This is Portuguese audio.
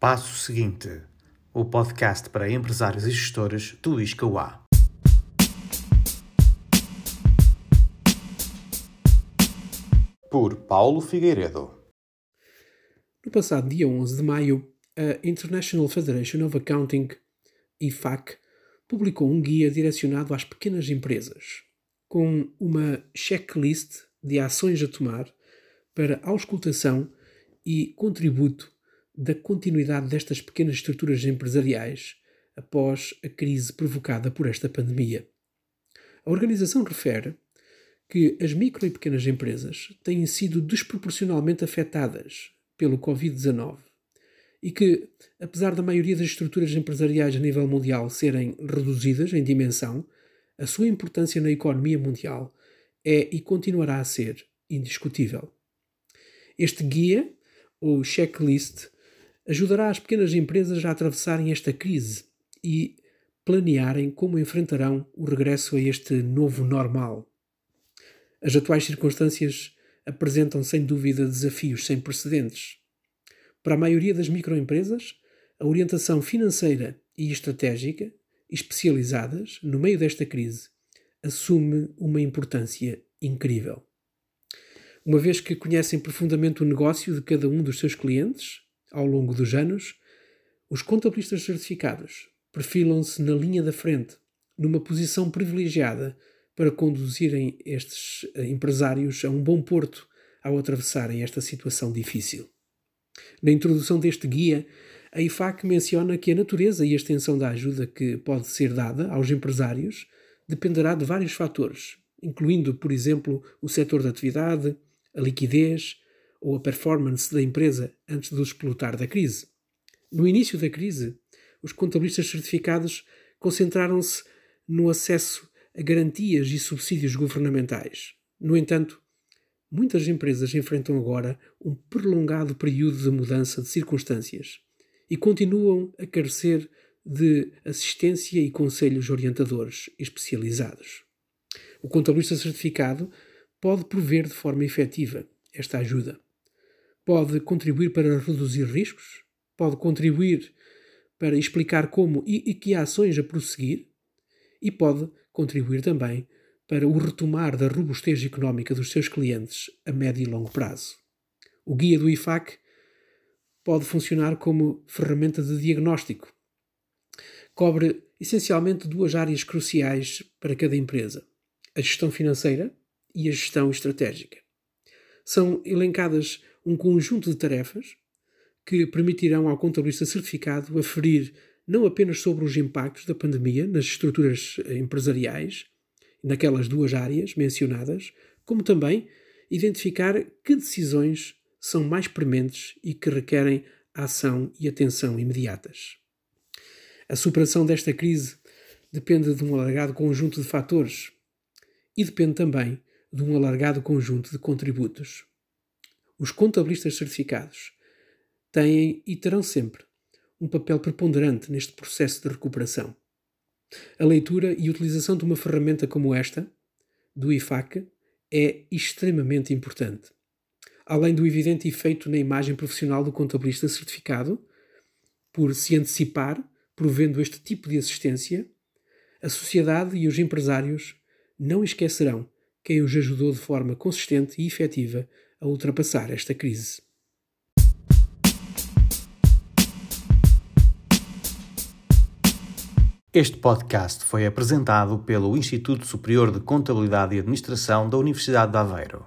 Passo seguinte: o podcast para empresários e gestores do ISCAUA. Por Paulo Figueiredo. No passado dia 11 de maio, a International Federation of Accounting, IFAC, publicou um guia direcionado às pequenas empresas, com uma checklist de ações a tomar para auscultação e contributo da continuidade destas pequenas estruturas empresariais após a crise provocada por esta pandemia. A organização refere que as micro e pequenas empresas têm sido desproporcionalmente afetadas pelo Covid-19 e que, apesar da maioria das estruturas empresariais a nível mundial serem reduzidas em dimensão, a sua importância na economia mundial é e continuará a ser indiscutível. Este guia, ou checklist, ajudará as pequenas empresas a atravessarem esta crise e planearem como enfrentarão o regresso a este novo normal. As atuais circunstâncias apresentam sem dúvida desafios sem precedentes. Para a maioria das microempresas, a orientação financeira e estratégica, especializadas no meio desta crise, assume uma importância incrível. Uma vez que conhecem profundamente o negócio de cada um dos seus clientes, ao longo dos anos, os contabilistas certificados perfilam-se na linha da frente, numa posição privilegiada para conduzirem estes eh, empresários a um bom porto ao atravessarem esta situação difícil. Na introdução deste guia, a IFAC menciona que a natureza e a extensão da ajuda que pode ser dada aos empresários dependerá de vários fatores, incluindo, por exemplo, o setor da atividade, a liquidez ou a performance da empresa antes do explotar da crise. No início da crise, os contabilistas certificados concentraram-se no acesso a garantias e subsídios governamentais. No entanto, muitas empresas enfrentam agora um prolongado período de mudança de circunstâncias e continuam a carecer de assistência e conselhos orientadores especializados. O contabilista certificado pode prover de forma efetiva esta ajuda. Pode contribuir para reduzir riscos, pode contribuir para explicar como e, e que ações a prosseguir e pode contribuir também para o retomar da robustez económica dos seus clientes a médio e longo prazo. O guia do IFAC pode funcionar como ferramenta de diagnóstico. Cobre essencialmente duas áreas cruciais para cada empresa: a gestão financeira e a gestão estratégica. São elencadas um conjunto de tarefas que permitirão ao contabilista certificado aferir não apenas sobre os impactos da pandemia nas estruturas empresariais, naquelas duas áreas mencionadas, como também identificar que decisões são mais prementes e que requerem ação e atenção imediatas. A superação desta crise depende de um alargado conjunto de fatores e depende também de um alargado conjunto de contributos. Os contabilistas certificados têm e terão sempre um papel preponderante neste processo de recuperação. A leitura e utilização de uma ferramenta como esta, do IFAC, é extremamente importante. Além do evidente efeito na imagem profissional do contabilista certificado, por se antecipar, provendo este tipo de assistência, a sociedade e os empresários não esquecerão quem os ajudou de forma consistente e efetiva a ultrapassar esta crise. Este podcast foi apresentado pelo Instituto Superior de Contabilidade e Administração da Universidade de Aveiro.